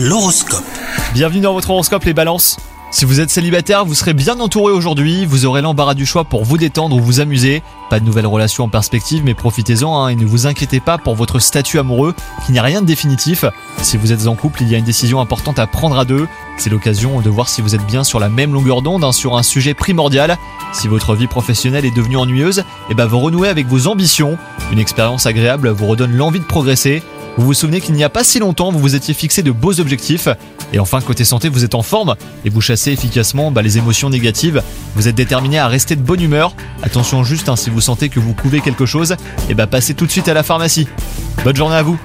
L'horoscope. Bienvenue dans votre horoscope les balances. Si vous êtes célibataire, vous serez bien entouré aujourd'hui, vous aurez l'embarras du choix pour vous détendre ou vous amuser. Pas de nouvelles relations en perspective, mais profitez-en hein, et ne vous inquiétez pas pour votre statut amoureux, qui n'y rien de définitif. Si vous êtes en couple, il y a une décision importante à prendre à deux. C'est l'occasion de voir si vous êtes bien sur la même longueur d'onde hein, sur un sujet primordial. Si votre vie professionnelle est devenue ennuyeuse, eh ben vous renouez avec vos ambitions. Une expérience agréable vous redonne l'envie de progresser. Vous vous souvenez qu'il n'y a pas si longtemps, vous vous étiez fixé de beaux objectifs. Et enfin, côté santé, vous êtes en forme et vous chassez efficacement bah, les émotions négatives. Vous êtes déterminé à rester de bonne humeur. Attention juste, si vous sentez que vous couvez quelque chose, et bah passez tout de suite à la pharmacie. Bonne journée à vous